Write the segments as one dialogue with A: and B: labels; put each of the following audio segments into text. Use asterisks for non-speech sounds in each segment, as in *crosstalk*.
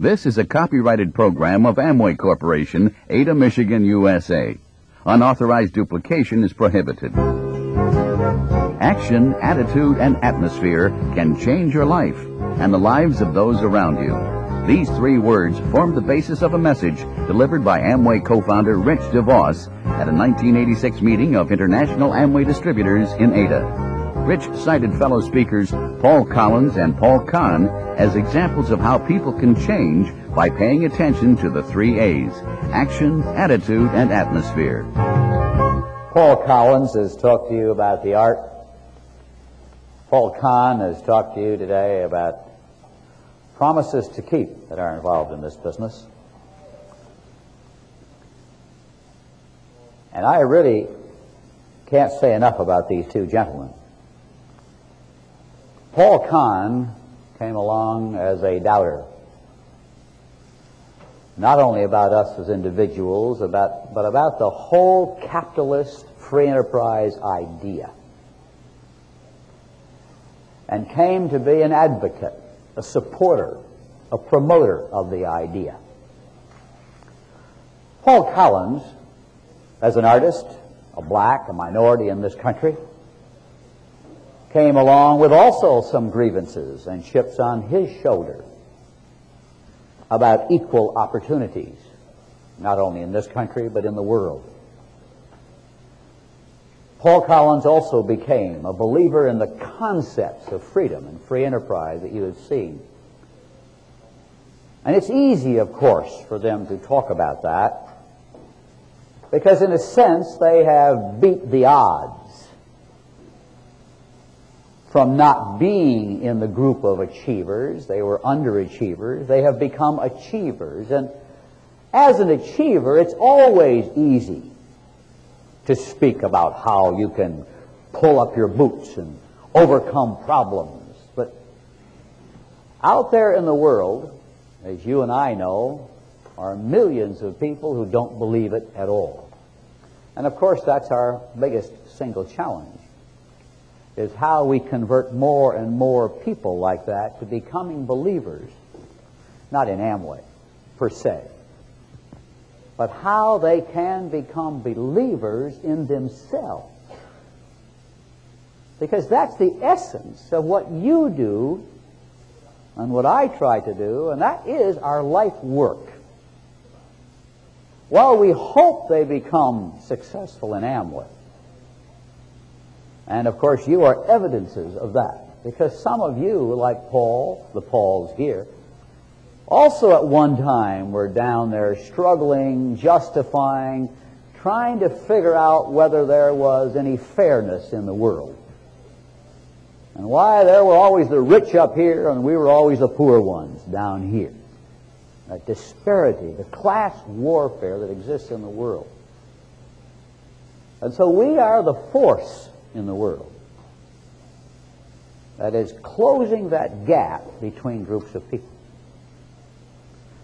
A: This is a copyrighted program of Amway Corporation, Ada, Michigan, USA. Unauthorized duplication is prohibited. Action, attitude, and atmosphere can change your life and the lives of those around you. These three words formed the basis of a message delivered by Amway co-founder Rich DeVos at a 1986 meeting of International Amway Distributors in Ada. Rich cited fellow speakers Paul Collins and Paul Conn as examples of how people can change by paying attention to the three A's action, attitude, and atmosphere.
B: Paul Collins has talked to you about the art. Paul Conn has talked to you today about promises to keep that are involved in this business. And I really can't say enough about these two gentlemen. Paul Conn came along as a doubter, not only about us as individuals, about, but about the whole capitalist free enterprise idea, and came to be an advocate, a supporter, a promoter of the idea. Paul Collins, as an artist, a black, a minority in this country, came along with also some grievances and chips on his shoulder about equal opportunities, not only in this country, but in the world. Paul Collins also became a believer in the concepts of freedom and free enterprise that you have seen. And it's easy, of course, for them to talk about that because, in a sense, they have beat the odds from not being in the group of achievers. They were underachievers. They have become achievers. And as an achiever, it's always easy to speak about how you can pull up your boots and overcome problems. But out there in the world, as you and I know, are millions of people who don't believe it at all. And of course, that's our biggest single challenge is how we convert more and more people like that to becoming believers, not in Amway per se, but how they can become believers in themselves. Because that's the essence of what you do and what I try to do, and that is our life work. While we hope they become successful in Amway, and of course, you are evidences of that. Because some of you, like Paul, the Pauls here, also at one time were down there struggling, justifying, trying to figure out whether there was any fairness in the world. And why there were always the rich up here and we were always the poor ones down here. That disparity, the class warfare that exists in the world. And so we are the force in the world. That is, closing that gap between groups of people.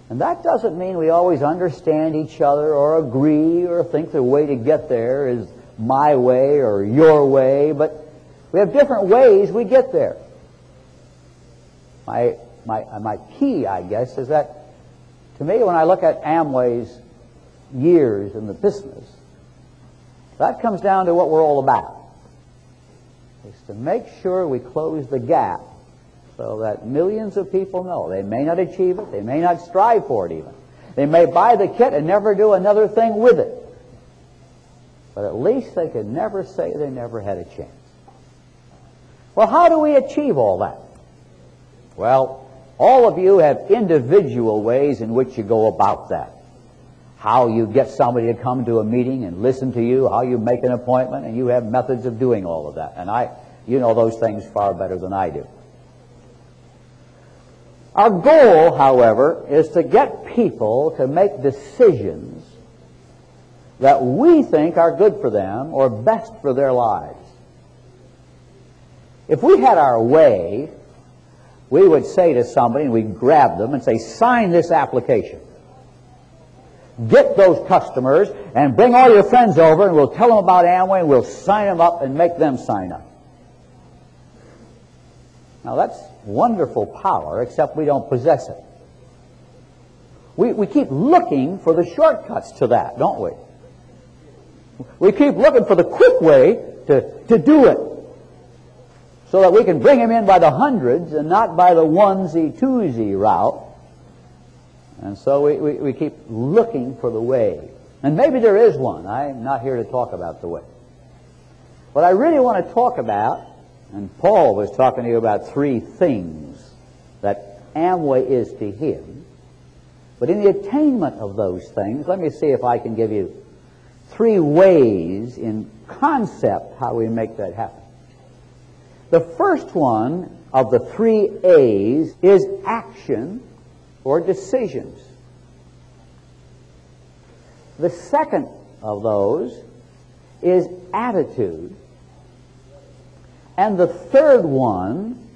B: And that doesn't mean we always understand each other or agree or think the way to get there is my way or your way, but we have different ways we get there. My, my, my key, I guess, is that to me, when I look at Amway's years in the business, that comes down to what we're all about is to make sure we close the gap so that millions of people know. They may not achieve it, they may not strive for it even. They may buy the kit and never do another thing with it. But at least they could never say they never had a chance. Well, how do we achieve all that? Well, all of you have individual ways in which you go about that. How you get somebody to come to a meeting and listen to you, how you make an appointment, and you have methods of doing all of that. And I, you know those things far better than I do. Our goal, however, is to get people to make decisions that we think are good for them or best for their lives. If we had our way, we would say to somebody, and we'd grab them and say, sign this application. Get those customers and bring all your friends over and we'll tell them about Amway and we'll sign them up and make them sign up. Now that's wonderful power, except we don't possess it. We, we keep looking for the shortcuts to that, don't we? We keep looking for the quick way to, to do it so that we can bring them in by the hundreds and not by the onesie, twosie route. And so we, we, we keep looking for the way. And maybe there is one. I'm not here to talk about the way. What I really want to talk about, and Paul was talking to you about three things that Amway is to him. But in the attainment of those things, let me see if I can give you three ways in concept how we make that happen. The first one of the three A's is action or decisions. The second of those is attitude. And the third one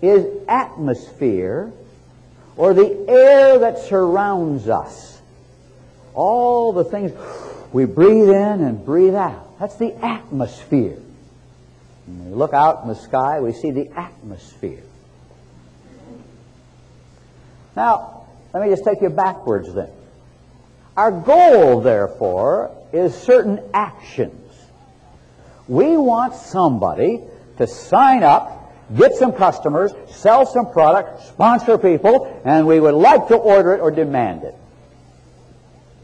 B: is atmosphere or the air that surrounds us. All the things we breathe in and breathe out. That's the atmosphere. When we look out in the sky, we see the atmosphere. Now, let me just take you backwards then. Our goal, therefore, is certain actions. We want somebody to sign up, get some customers, sell some product, sponsor people, and we would like to order it or demand it.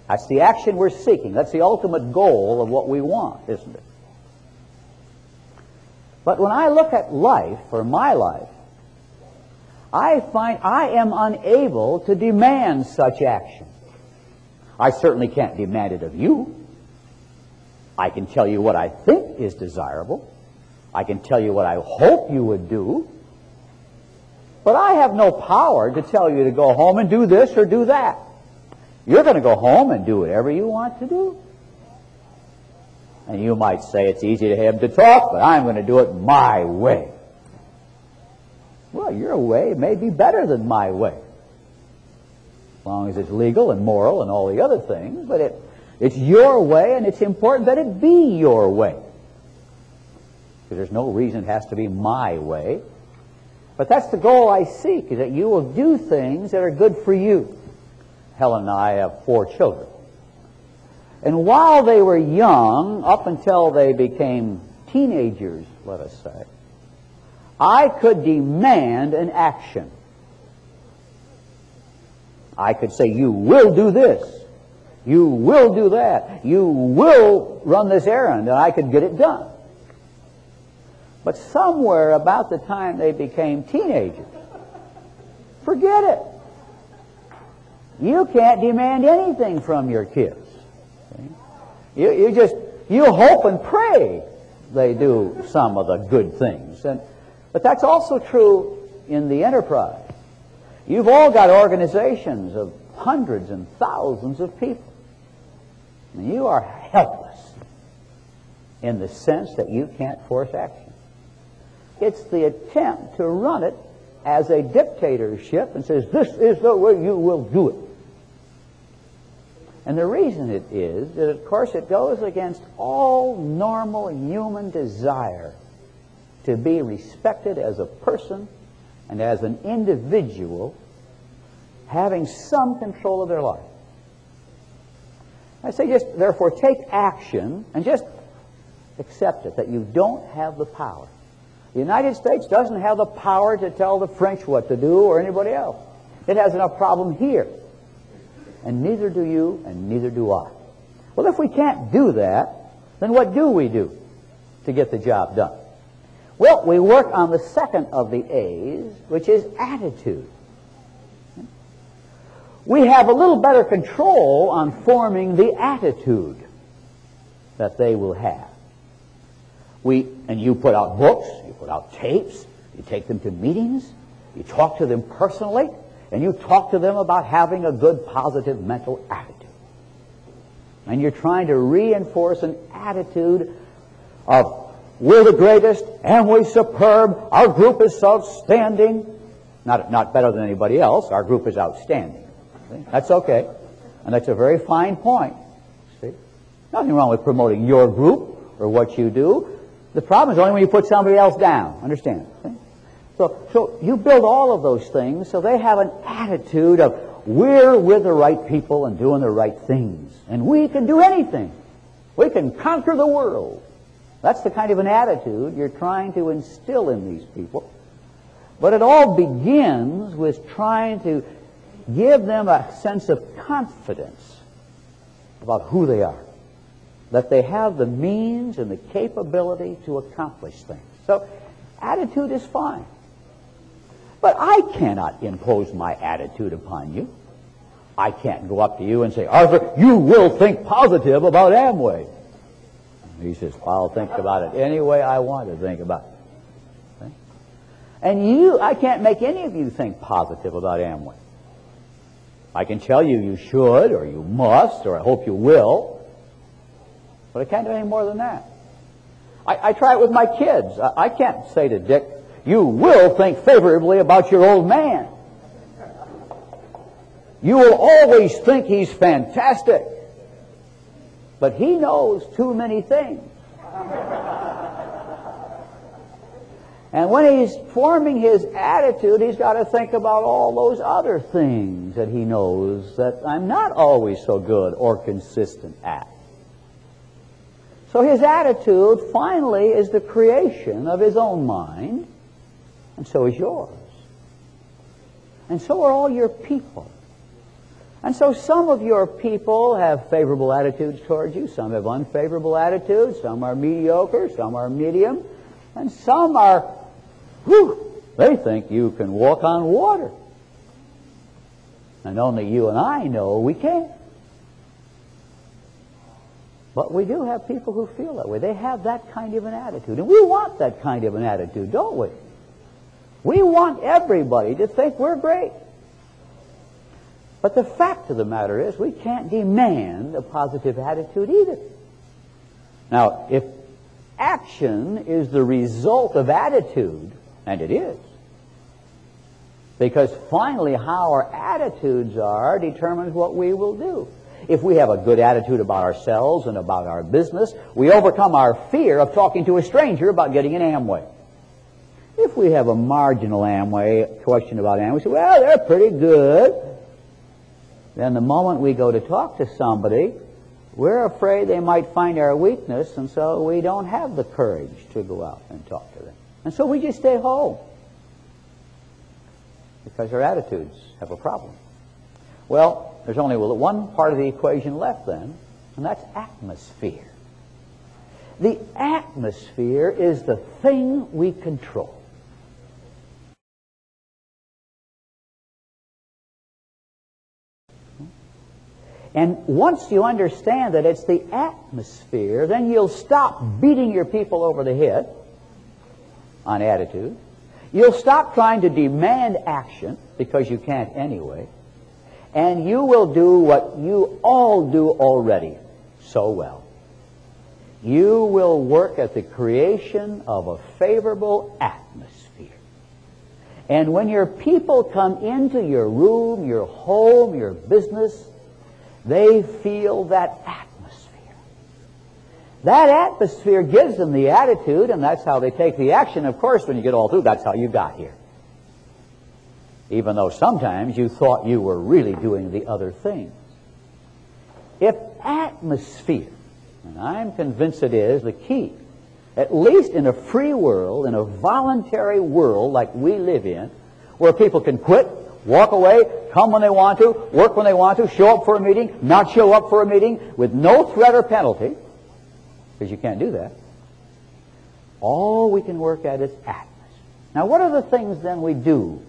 B: That's the action we're seeking. That's the ultimate goal of what we want, isn't it? But when I look at life, or my life, I find I am unable to demand such action. I certainly can't demand it of you. I can tell you what I think is desirable. I can tell you what I hope you would do. But I have no power to tell you to go home and do this or do that. You're going to go home and do whatever you want to do. And you might say it's easy to him to talk, but I'm going to do it my way. Well, your way may be better than my way. As long as it's legal and moral and all the other things, but it, it's your way and it's important that it be your way. Because there's no reason it has to be my way. But that's the goal I seek, is that you will do things that are good for you. Helen and I have four children. And while they were young, up until they became teenagers, let us say, I could demand an action. I could say, you will do this. You will do that. You will run this errand, and I could get it done. But somewhere about the time they became teenagers, forget it. You can't demand anything from your kids. You, you just, you hope and pray they do some of the good things. And, but that's also true in the enterprise. You've all got organizations of hundreds and thousands of people. And you are helpless in the sense that you can't force action. It's the attempt to run it as a dictatorship and says, this is the way you will do it. And the reason it is that, of course, it goes against all normal human desire to be respected as a person and as an individual having some control of their life. I say just, therefore, take action and just accept it, that you don't have the power. The United States doesn't have the power to tell the French what to do or anybody else. It has enough problem here. And neither do you, and neither do I. Well, if we can't do that, then what do we do to get the job done? Well, we work on the second of the A's, which is attitude. We have a little better control on forming the attitude that they will have. We, and you put out books, you put out tapes, you take them to meetings, you talk to them personally, and you talk to them about having a good, positive mental attitude. And you're trying to reinforce an attitude of, we're the greatest, and we're superb, our group is outstanding. Not, not better than anybody else, our group is outstanding. See? That's okay. And that's a very fine point. See? Nothing wrong with promoting your group or what you do. The problem is only when you put somebody else down. Understand? See? So, so you build all of those things so they have an attitude of, we're with the right people and doing the right things. And we can do anything. We can conquer the world. That's the kind of an attitude you're trying to instill in these people. But it all begins with trying to give them a sense of confidence about who they are. That they have the means and the capability to accomplish things. So, attitude is fine. But I cannot impose my attitude upon you. I can't go up to you and say, Arthur, you will think positive about Amway. He says, I'll think about it any way I want to think about it. Okay? And you, I can't make any of you think positive about Amway. I can tell you you should, or you must, or I hope you will, but I can't do any more than that. I, I try it with my kids. I, I can't say to Dick, you will think favorably about your old man. You will always think he's fantastic. But he knows too many things. And when he's forming his attitude, he's got to think about all those other things that he knows that I'm not always so good or consistent at. So his attitude finally is the creation of his own mind, and so is yours. And so are all your people. And so some of your people have favorable attitudes towards you, some have unfavorable attitudes, some are mediocre, some are medium, and some are, whew, they think you can walk on water. And only you and I know we can't. But we do have people who feel that way. They have that kind of an attitude. And we want that kind of an attitude, don't we? We want everybody to think we're great. But the fact of the matter is, we can't demand a positive attitude either. Now, if action is the result of attitude, and it is, because finally how our attitudes are determines what we will do. If we have a good attitude about ourselves and about our business, we overcome our fear of talking to a stranger about getting an Amway. If we have a marginal Amway question about Amway, we say, well, they're pretty good. Then the moment we go to talk to somebody, we're afraid they might find our weakness, and so we don't have the courage to go out and talk to them. And so we just stay home because our attitudes have a problem. Well, there's only one part of the equation left then, and that's atmosphere. The atmosphere is the thing we control. And once you understand that it's the atmosphere, then you'll stop beating your people over the head on attitude. You'll stop trying to demand action because you can't anyway. And you will do what you all do already so well. You will work at the creation of a favorable atmosphere. And when your people come into your room, your home, your business, they feel that atmosphere. That atmosphere gives them the attitude, and that's how they take the action. Of course, when you get all through, that's how you got here. Even though sometimes you thought you were really doing the other things. If atmosphere, and I'm convinced it is the key, at least in a free world, in a voluntary world like we live in, where people can quit, walk away, come when they want to, work when they want to, show up for a meeting, not show up for a meeting, with no threat or penalty, because you can't do that. All we can work at is atmosphere. Now, what are the things then we do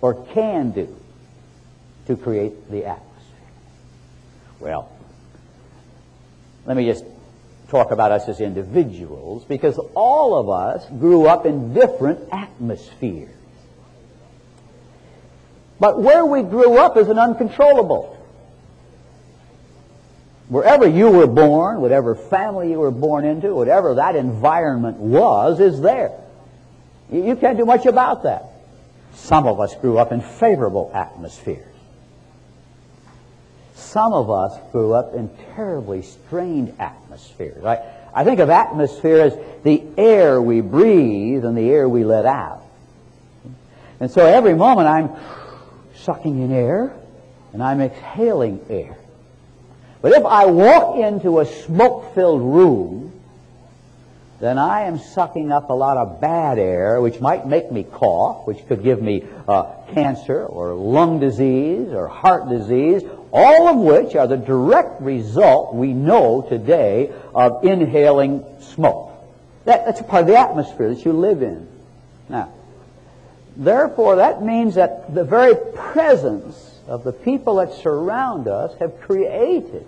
B: or can do to create the atmosphere? Well, let me just talk about us as individuals because all of us grew up in different atmospheres. But where we grew up is an uncontrollable. Wherever you were born, whatever family you were born into, whatever that environment was, is there. You, can't do much about that. Some of us grew up in favorable atmospheres. Some of us grew up in terribly strained atmospheres. Right? I think of atmosphere as the air we breathe and the air we let out. And so every moment I'm sucking in air and I'm exhaling air. But if I walk into a smoke-filled room, then I am sucking up a lot of bad air, which might make me cough, which could give me uh, cancer or lung disease or heart disease, all of which are the direct result, we know today, of inhaling smoke. That, that's a part of the atmosphere that you live in. Now, therefore, that means that the very presence of the people that surround us have created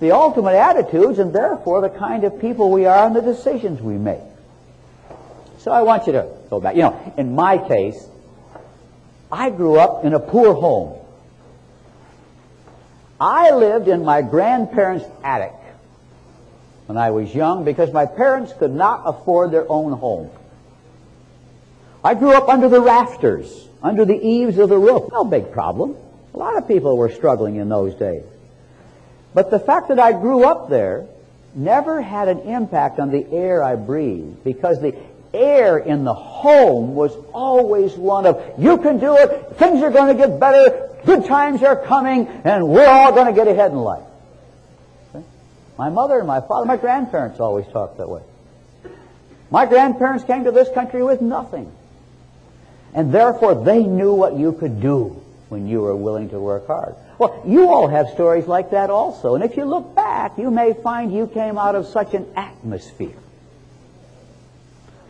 B: the ultimate attitudes and therefore the kind of people we are and the decisions we make. So I want you to go back. You know, in my case, I grew up in a poor home. I lived in my grandparents' attic when I was young because my parents could not afford their own home. I grew up under the rafters, under the eaves of the roof. No big problem. A lot of people were struggling in those days. But the fact that I grew up there never had an impact on the air I breathed because the air in the home was always one of, you can do it, things are going to get better, good times are coming, and we're all going to get ahead in life. My mother and my father, my grandparents always talked that way. My grandparents came to this country with nothing. And therefore they knew what you could do when you were willing to work hard. Well, you all have stories like that also. And if you look back, you may find you came out of such an atmosphere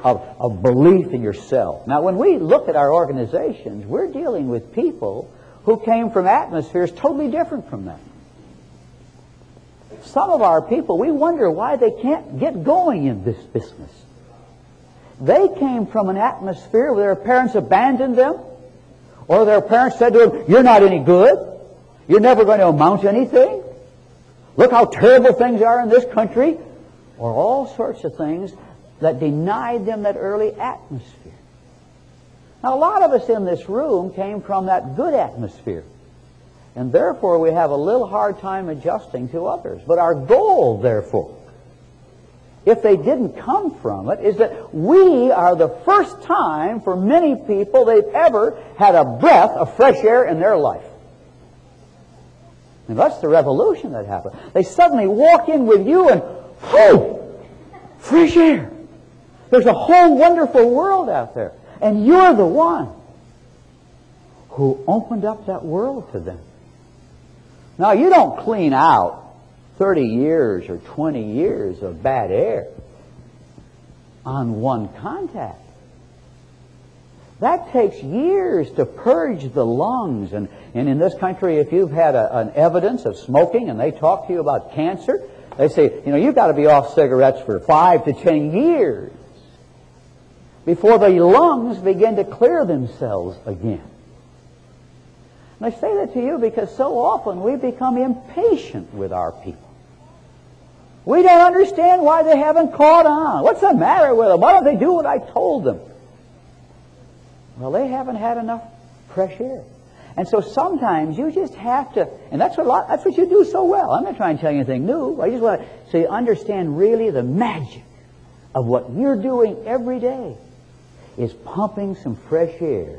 B: of, of belief in yourself. Now, when we look at our organizations, we're dealing with people who came from atmospheres totally different from that. Some of our people, we wonder why they can't get going in this business. They came from an atmosphere where their parents abandoned them, or their parents said to them, You're not any good. You're never going to amount to anything. Look how terrible things are in this country. Or all sorts of things that denied them that early atmosphere. Now, a lot of us in this room came from that good atmosphere. And therefore, we have a little hard time adjusting to others. But our goal, therefore, if they didn't come from it, is that we are the first time for many people they've ever had a breath of fresh air in their life. And that's the revolution that happened. They suddenly walk in with you and, whoo, fresh air. There's a whole wonderful world out there. And you're the one who opened up that world to them. Now, you don't clean out 30 years or 20 years of bad air on one contact. That takes years to purge the lungs. And, and in this country, if you've had a, an evidence of smoking and they talk to you about cancer, they say, you know, you've got to be off cigarettes for five to ten years before the lungs begin to clear themselves again. And I say that to you because so often we become impatient with our people. We don't understand why they haven't caught on. What's the matter with them? Why don't they do what I told them? Well, they haven't had enough fresh air. And so sometimes you just have to, and that's what, lot, that's what you do so well. I'm not trying to tell you anything new. I just want to, so you understand really the magic of what you're doing every day is pumping some fresh air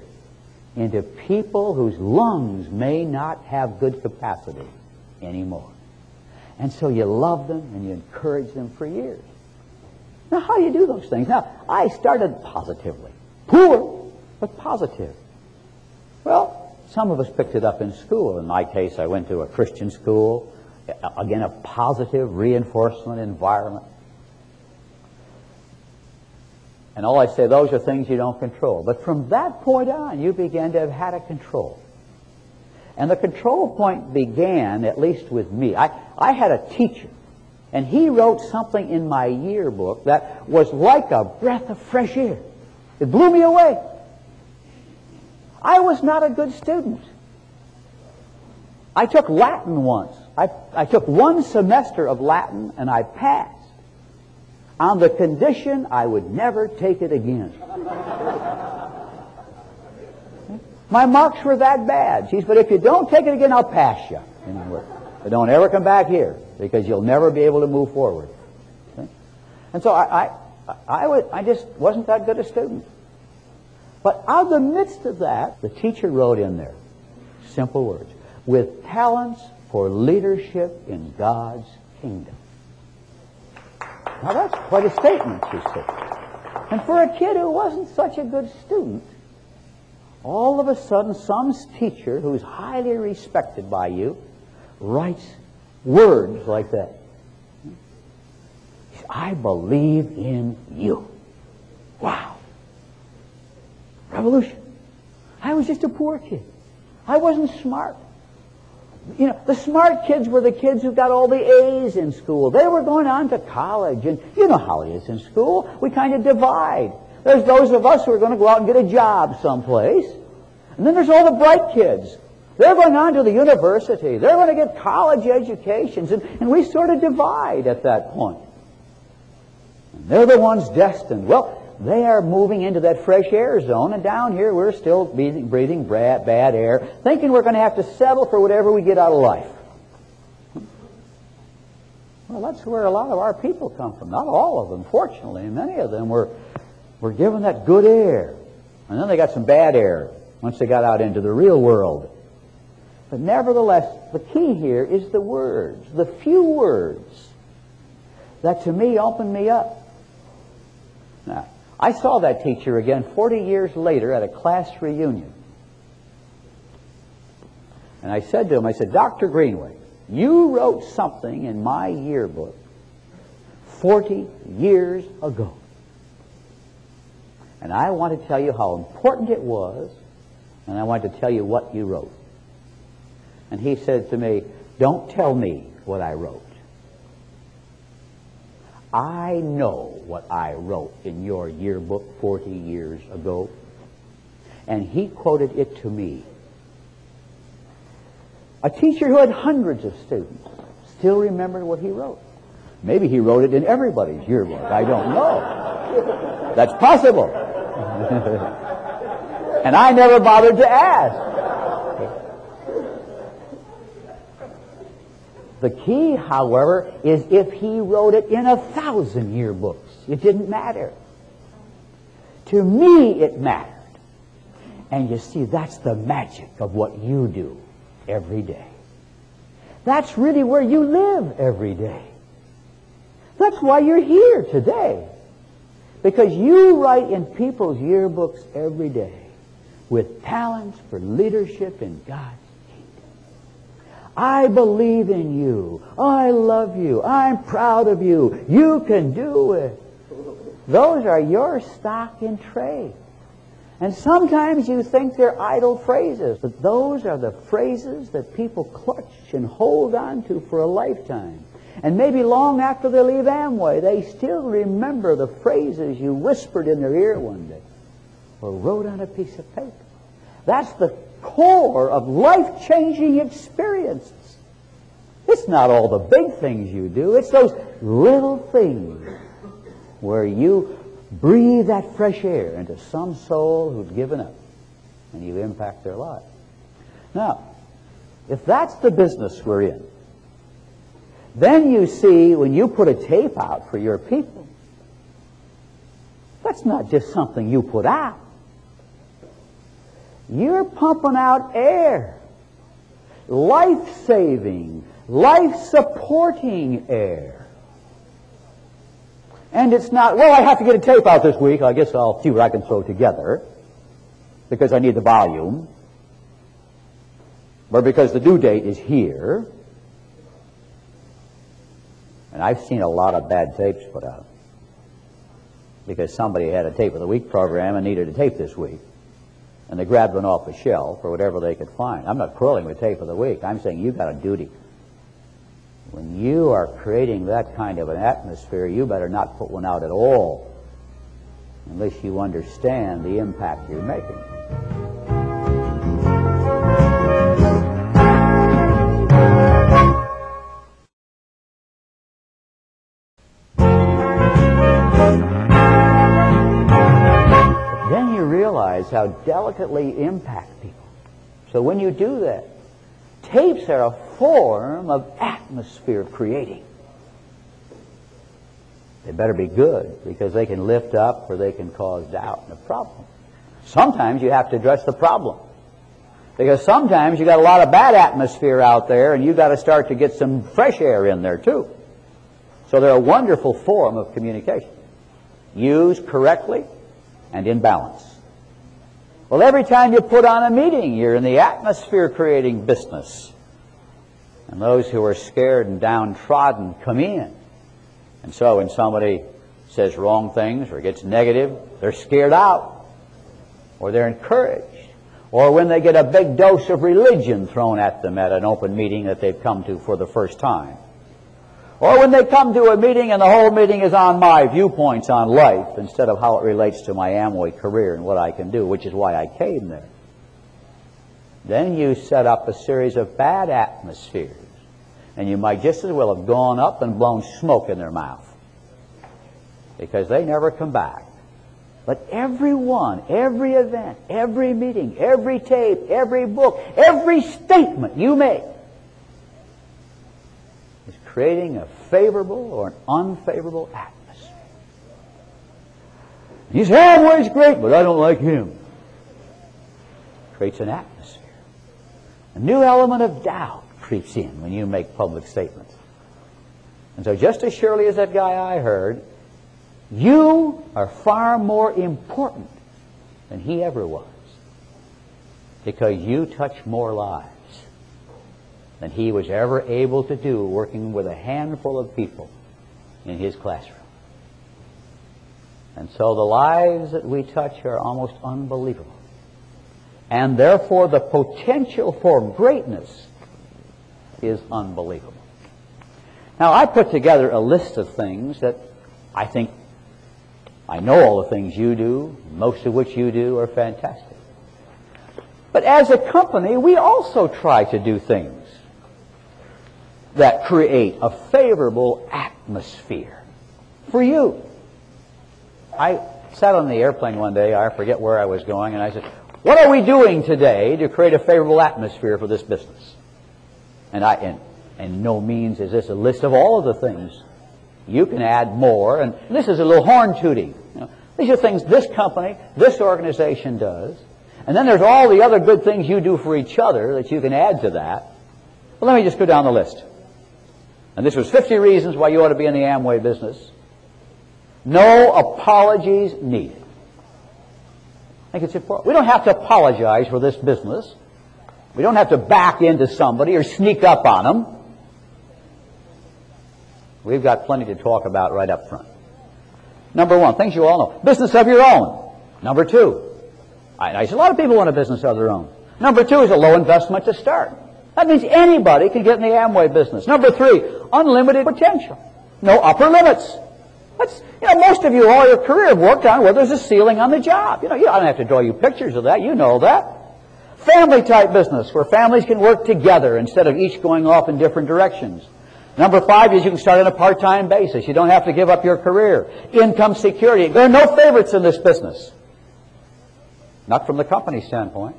B: into people whose lungs may not have good capacity anymore. And so you love them and you encourage them for years. Now, how do you do those things? Now, I started positively. Poor, but positive. Well, some of us picked it up in school. In my case, I went to a Christian school. Again, a positive reinforcement environment. And all I say, those are things you don't control. But from that point on, you begin to have had a control. And the control point began, at least with me. I, I had a teacher, and he wrote something in my yearbook that was like a breath of fresh air. It blew me away. I was not a good student. I took Latin once. I, I took one semester of Latin and I passed on the condition I would never take it again. *laughs* My marks were that bad. She said, but if you don't take it again, I'll pass you. But don't ever come back here because you'll never be able to move forward. Okay? And so I, I, I, would, I just wasn't that good a student. But out of the midst of that, the teacher wrote in there simple words. with talents for leadership in God's kingdom. Now that's quite a statement, you see. And for a kid who wasn't such a good student, all of a sudden some teacher who's highly respected by you writes words like that. I believe in you. Wow. Revolution. I was just a poor kid. I wasn't smart. You know, the smart kids were the kids who got all the A's in school. They were going on to college, and you know how it is in school. We kind of divide. There's those of us who are going to go out and get a job someplace. And then there's all the bright kids. They're going on to the university. They're going to get college educations. And, and we sort of divide at that point. And they're the ones destined. Well, they are moving into that fresh air zone, and down here we're still breathing, breathing bad, bad air, thinking we're going to have to settle for whatever we get out of life. Well, that's where a lot of our people come from. Not all of them, fortunately. Many of them were, were given that good air. And then they got some bad air once they got out into the real world. But nevertheless, the key here is the words, the few words that to me opened me up. Now, I saw that teacher again 40 years later at a class reunion. And I said to him, I said, Dr. Greenway, you wrote something in my yearbook 40 years ago. And I want to tell you how important it was, and I want to tell you what you wrote. And he said to me, Don't tell me what I wrote. I know what I wrote in your yearbook 40 years ago. And he quoted it to me. A teacher who had hundreds of students still remembered what he wrote. Maybe he wrote it in everybody's yearbook. I don't know. *laughs* That's possible. *laughs* and I never bothered to ask. The key, however, is if he wrote it in a thousand yearbooks. It didn't matter. To me, it mattered. And you see, that's the magic of what you do every day. That's really where you live every day. That's why you're here today. Because you write in people's yearbooks every day with talents for leadership in God's kingdom. I believe in you. I love you. I'm proud of you. You can do it. Those are your stock in trade. And sometimes you think they're idle phrases, but those are the phrases that people clutch and hold on to for a lifetime. And maybe long after they leave Amway, they still remember the phrases you whispered in their ear one day or wrote on a piece of paper. That's the core of life changing experiences. It's not all the big things you do, it's those little things where you breathe that fresh air into some soul who's given up and you impact their life. Now, if that's the business we're in, then you see when you put a tape out for your people, that's not just something you put out. You're pumping out air. Life saving, life supporting air. And it's not, well, I have to get a tape out this week. I guess I'll see what I can throw together because I need the volume. Or because the due date is here. And I've seen a lot of bad tapes put out because somebody had a tape of the week program and needed a tape this week and they grabbed one off the shelf or whatever they could find. I'm not quarreling with tape of the week. I'm saying you've got a duty. When you are creating that kind of an atmosphere, you better not put one out at all unless you understand the impact you're making. How delicately impact people. So when you do that, tapes are a form of atmosphere creating. They better be good because they can lift up or they can cause doubt and a problem. Sometimes you have to address the problem. Because sometimes you got a lot of bad atmosphere out there and you got to start to get some fresh air in there too. So they're a wonderful form of communication. Used correctly and in balance. Well, every time you put on a meeting, you're in the atmosphere creating business. And those who are scared and downtrodden come in. And so when somebody says wrong things or gets negative, they're scared out. Or they're encouraged. Or when they get a big dose of religion thrown at them at an open meeting that they've come to for the first time. Or when they come to a meeting and the whole meeting is on my viewpoints on life instead of how it relates to my Amway career and what I can do, which is why I came there. Then you set up a series of bad atmospheres. And you might just as well have gone up and blown smoke in their mouth. Because they never come back. But every one, every event, every meeting, every tape, every book, every statement you make creating a favorable or an unfavorable atmosphere. You say, Amway's great, but I don't like him. Creates an atmosphere. A new element of doubt creeps in when you make public statements. And so just as surely as that guy I heard, you are far more important than he ever was. Because you touch more lives than he was ever able to do working with a handful of people in his classroom. And so the lives that we touch are almost unbelievable. And therefore the potential for greatness is unbelievable. Now I put together a list of things that I think I know all the things you do, most of which you do are fantastic. But as a company, we also try to do things that create a favorable atmosphere for you. I sat on the airplane one day, I forget where I was going, and I said, What are we doing today to create a favorable atmosphere for this business? And I and, and no means is this a list of all of the things. You can add more, and this is a little horn tooting. You know, these are things this company, this organization does. And then there's all the other good things you do for each other that you can add to that. Let me just go down the list. And this was 50 reasons why you ought to be in the Amway business. No apologies needed. I think it's important. We don't have to apologize for this business. We don't have to back into somebody or sneak up on them. We've got plenty to talk about right up front. Number one, things you all know. Business of your own. Number two, a lot of people want a business of their own. Number two is a low investment to start. That means anybody can get in the Amway business. Number three, unlimited potential. No upper limits. That's, you know, most of you all your career have worked on where there's a ceiling on the job. You know, you don't have to draw you pictures of that. You know that. Family type business where families can work together instead of each going off in different directions. Number five is you can start on a part-time basis. You don't have to give up your career. Income security. There are no favorites in this business. Not from the company standpoint.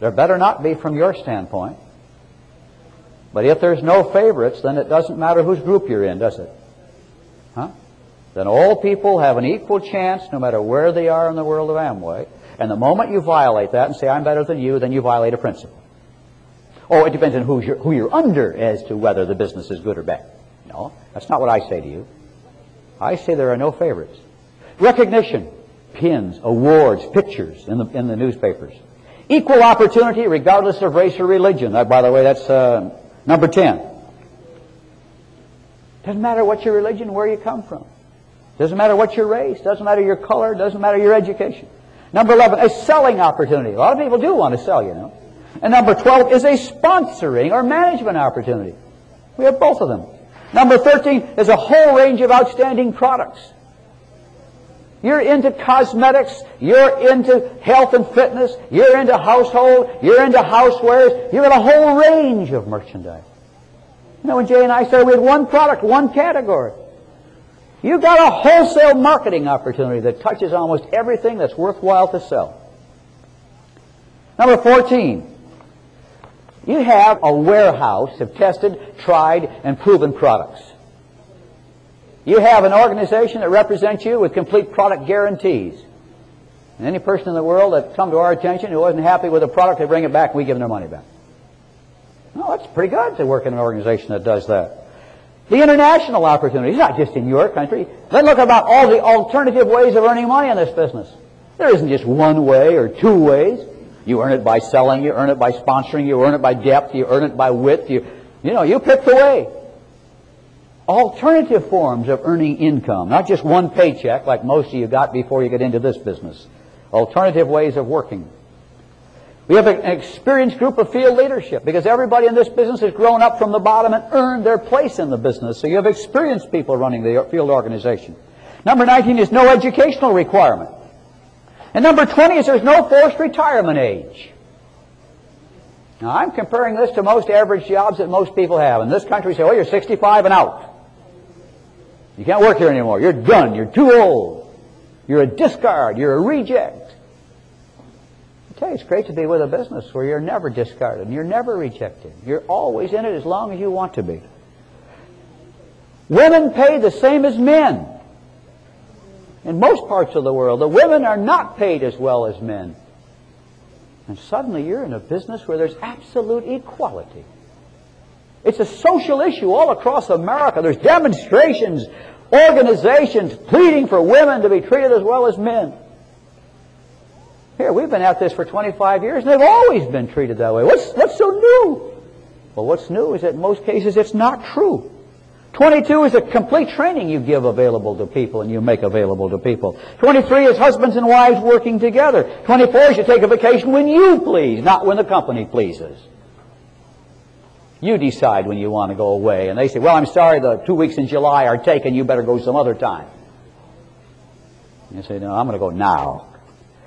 B: There better not be from your standpoint. But if there's no favorites, then it doesn't matter whose group you're in, does it? Huh? Then all people have an equal chance no matter where they are in the world of Amway. And the moment you violate that and say, I'm better than you, then you violate a principle. Oh, it depends on who you're, who you're under as to whether the business is good or bad. No, that's not what I say to you. I say there are no favorites. Recognition, pins, awards, pictures in the, in the newspapers. Equal opportunity regardless of race or religion. That, by the way, that's uh, number 10. Doesn't matter what your religion, where you come from. Doesn't matter what your race. Doesn't matter your color. Doesn't matter your education. Number 11, a selling opportunity. A lot of people do want to sell, you know. And number 12 is a sponsoring or management opportunity. We have both of them. Number 13 is a whole range of outstanding products. You're into cosmetics, you're into health and fitness, you're into household, you're into housewares, you've got a whole range of merchandise. You know, when Jay and I started, we had one product, one category. You've got a wholesale marketing opportunity that touches almost everything that's worthwhile to sell. Number 14, you have a warehouse of tested, tried, and proven products. You have an organization that represents you with complete product guarantees. And any person in the world that come to our attention who wasn't happy with a product, they bring it back and we give them their money back. No, that's pretty good to work in an organization that does that. The international opportunities, not just in your country. Then look about all the alternative ways of earning money in this business. There isn't just one way or two ways. You earn it by selling, you earn it by sponsoring, you earn it by depth, you earn it by width, you, you know, you pick the way. Alternative forms of earning income, not just one paycheck like most of you got before you get into this business. Alternative ways of working. We have an experienced group of field leadership because everybody in this business has grown up from the bottom and earned their place in the business. So you have experienced people running the field organization. Number 19 is no educational requirement. And number 20 is there's no forced retirement age. Now, I'm comparing this to most average jobs that most people have. In this country, say, well, you're 65 and out. You can't work here anymore. You're done. You're too old. You're a discard. You're a reject. You, it's great to be with a business where you're never discarded you're never rejected. You're always in it as long as you want to be. Women pay the same as men. In most parts of the world, the women are not paid as well as men. And suddenly you're in a business where there's absolute equality. It's a social issue all across America. There's demonstrations, organizations pleading for women to be treated as well as men. Here, we've been at this for 25 years, and they've always been treated that way. What's, what's so new? Well, what's new is that in most cases it's not true. 22 is a complete training you give available to people and you make available to people. 23 is husbands and wives working together. 24 is you take a vacation when you please, not when the company pleases. You decide when you want to go away. And they say, well, I'm sorry, the two weeks in July are taken. You better go some other time. You say, no, I'm going to go now.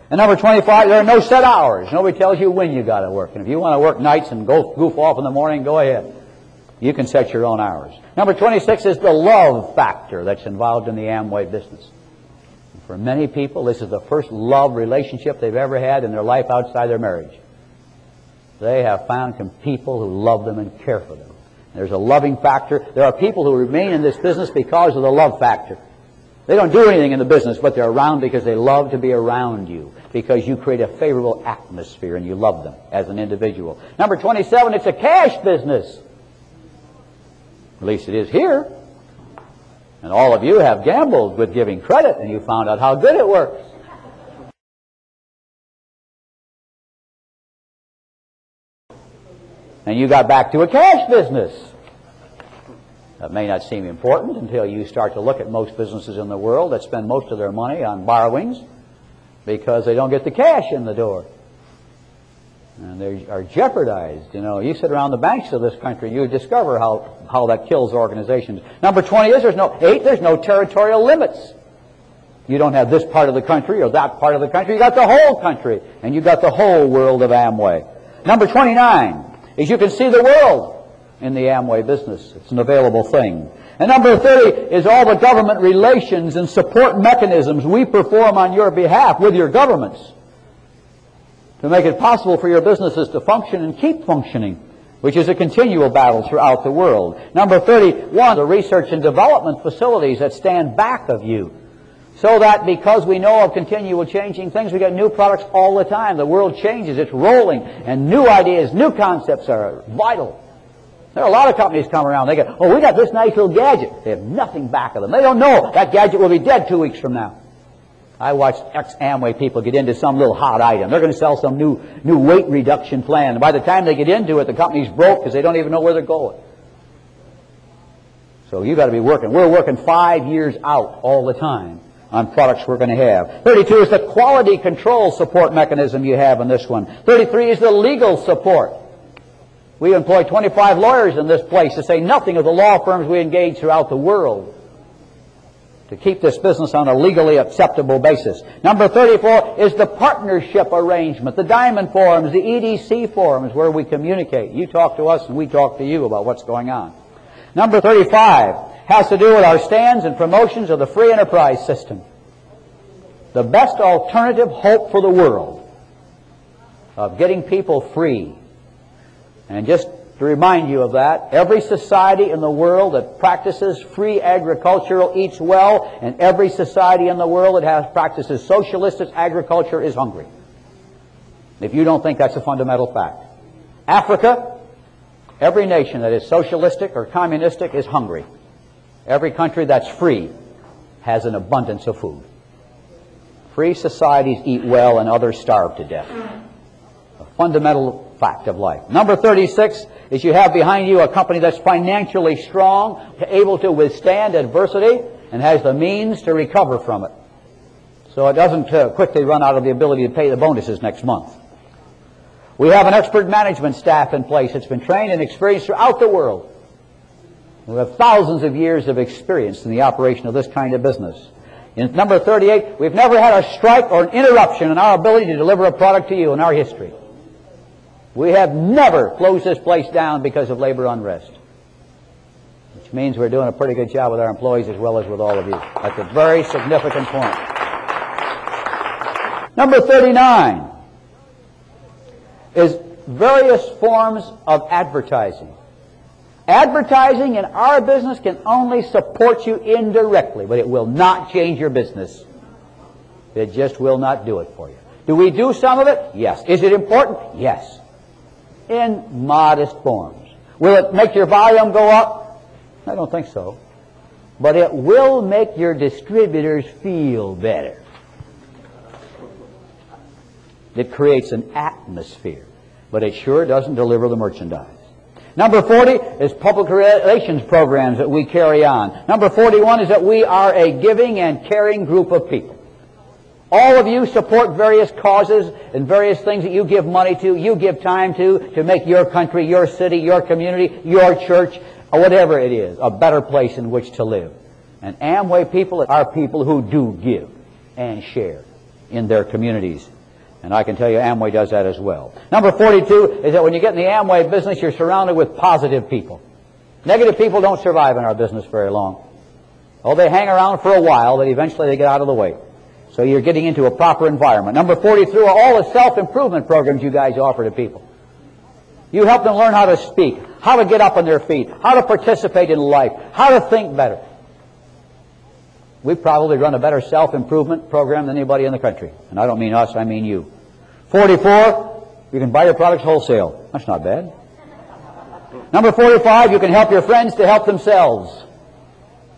B: And number 25, there are no set hours. Nobody tells you when you got to work. And if you want to work nights and go goof off in the morning, go ahead. You can set your own hours. Number 26 is the love factor that's involved in the Amway business. For many people, this is the first love relationship they've ever had in their life outside their marriage. They have found some people who love them and care for them. There's a loving factor. There are people who remain in this business because of the love factor. They don't do anything in the business, but they're around because they love to be around you, because you create a favorable atmosphere and you love them as an individual. Number 27, it's a cash business. At least it is here. And all of you have gambled with giving credit and you found out how good it works. And you got back to a cash business. That may not seem important until you start to look at most businesses in the world that spend most of their money on borrowings because they don't get the cash in the door. And they are jeopardized. You know, you sit around the banks of this country, you discover how, how that kills organizations. Number 20 is there's no, eight, there's no territorial limits. You don't have this part of the country or that part of the country. You got the whole country, and you got the whole world of Amway. Number 29 is you can see the world in the Amway business. It's an available thing. And number 30 is all the government relations and support mechanisms we perform on your behalf with your governments to make it possible for your businesses to function and keep functioning, which is a continual battle throughout the world. Number 31, the research and development facilities that stand back of you. So that because we know of continual changing things, we get new products all the time. The world changes, it's rolling, and new ideas, new concepts are vital. There are a lot of companies come around, they go, oh, we got this nice little gadget. They have nothing back of them. They don't know that gadget will be dead two weeks from now. I watched ex-Amway people get into some little hot item. They're going to sell some new, new weight reduction plan. And by the time they get into it, the company's broke because they don't even know where they're going. So you've got to be working. We're working five years out all the time on products we're going to have. 32 is the quality control support mechanism you have in this one. 33 is the legal support. We employ 25 lawyers in this place to say nothing of the law firms we engage throughout the world to keep this business on a legally acceptable basis. Number 34 is the partnership arrangement, the diamond forums, the EDC forums where we communicate. You talk to us and we talk to you about what's going on. Number 35 has to do with our stands and promotions of the free enterprise system. The best alternative hope for the world of getting people free and just to remind you of that. Every society in the world that practices free agriculture eats well, and every society in the world that has practices socialistic agriculture is hungry. If you don't think that's a fundamental fact. Africa, every nation that is socialistic or communistic is hungry. Every country that's free has an abundance of food. Free societies eat well and others starve to death. A fundamental fact of life. Number 36 is you have behind you a company that's financially strong, able to withstand adversity, and has the means to recover from it. So it doesn't uh, quickly run out of the ability to pay the bonuses next month. We have an expert management staff in place that's been trained and experienced throughout the world. We have thousands of years of experience in the operation of this kind of business. In number 38, we've never had a strike or an interruption in our ability to deliver a product to you in our history. We have never closed this place down because of labor unrest. Which means we're doing a pretty good job with our employees as well as with all of you. That's a very significant point. Number 39 is various forms of advertising. Advertising in our business can only support you indirectly, but it will not change your business. It just will not do it for you. Do we do some of it? Yes. Is it important? Yes. In modest forms. Will it make your volume go up? I don't think so. But it will make your distributors feel better. It creates an atmosphere, but it sure doesn't deliver the merchandise. Number 40 is public relations programs that we carry on. Number 41 is that we are a giving and caring group of people. All of you support various causes and various things that you give money to, you give time to, to make your country, your city, your community, your church, or whatever it is, a better place in which to live. And Amway people are people who do give and share in their communities and I can tell you Amway does that as well. Number 42 is that when you get in the Amway business, you're surrounded with positive people. Negative people don't survive in our business very long. Oh, they hang around for a while, but eventually they get out of the way. So you're getting into a proper environment. Number 43 are all the self-improvement programs you guys offer to people. You help them learn how to speak, how to get up on their feet, how to participate in life, how to think better. We probably run a better self-improvement program than anybody in the country. And I don't mean us, I mean you. 44, you can buy your products wholesale. That's not bad. Number 45, you can help your friends to help themselves.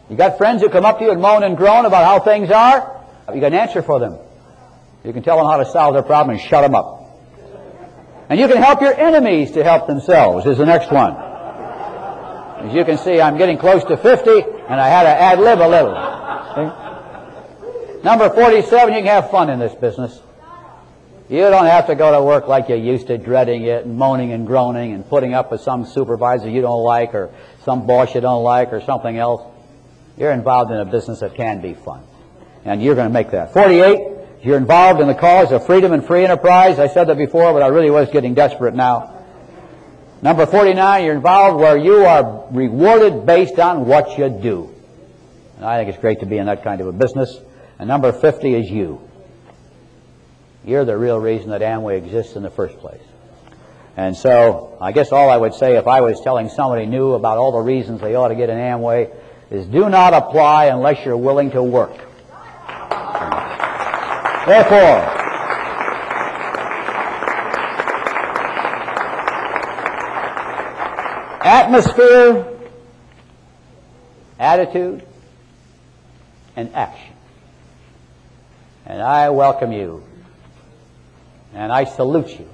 B: You got friends who come up to you and moan and groan about how things are? You got an answer for them. You can tell them how to solve their problem and shut them up. And you can help your enemies to help themselves is the next one. As you can see, I'm getting close to 50, and I had to ad-lib a little. See? Number 47, you can have fun in this business. You don't have to go to work like you used to, dreading it and moaning and groaning and putting up with some supervisor you don't like or some boss you don't like or something else. You're involved in a business that can be fun. And you're going to make that. 48, you're involved in the cause of freedom and free enterprise. I said that before, but I really was getting desperate now. Number 49, you're involved where you are rewarded based on what you do. And I think it's great to be in that kind of a business. And number 50 is you. You're the real reason that Amway exists in the first place. And so, I guess all I would say if I was telling somebody new about all the reasons they ought to get an Amway is do not apply unless you're willing to work. Therefore, atmosphere, attitude, and action. And I welcome you. And I salute you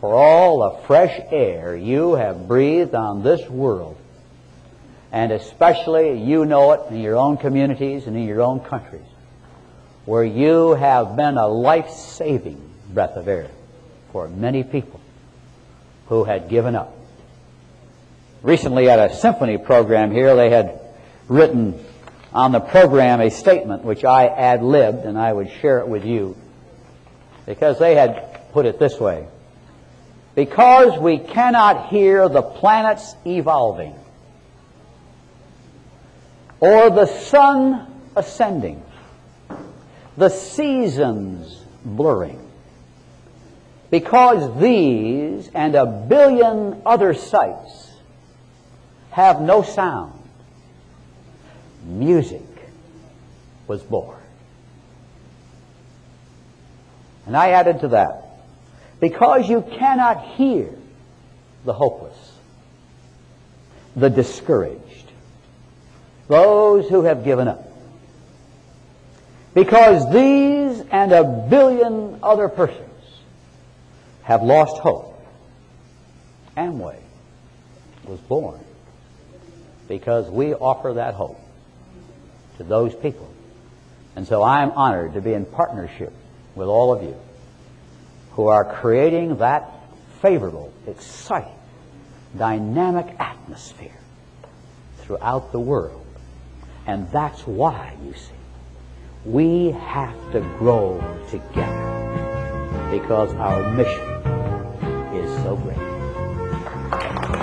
B: for all the fresh air you have breathed on this world. And especially you know it in your own communities and in your own countries, where you have been a life-saving breath of air for many people who had given up. Recently at a symphony program here, they had written on the program a statement which I ad-libbed and I would share it with you because they had put it this way. Because we cannot hear the planets evolving or the sun ascending, the seasons blurring, Because these and a billion other sights have no sound, music was born. And I added to that, because you cannot hear the hopeless, the discouraged, those who have given up. Because these and a billion other persons have lost hope. Amway was born because we offer that hope to those people. And so I am honored to be in partnership with all of you who are creating that favorable, exciting, dynamic atmosphere throughout the world. And that's why, you see, we have to grow together because our mission is so great.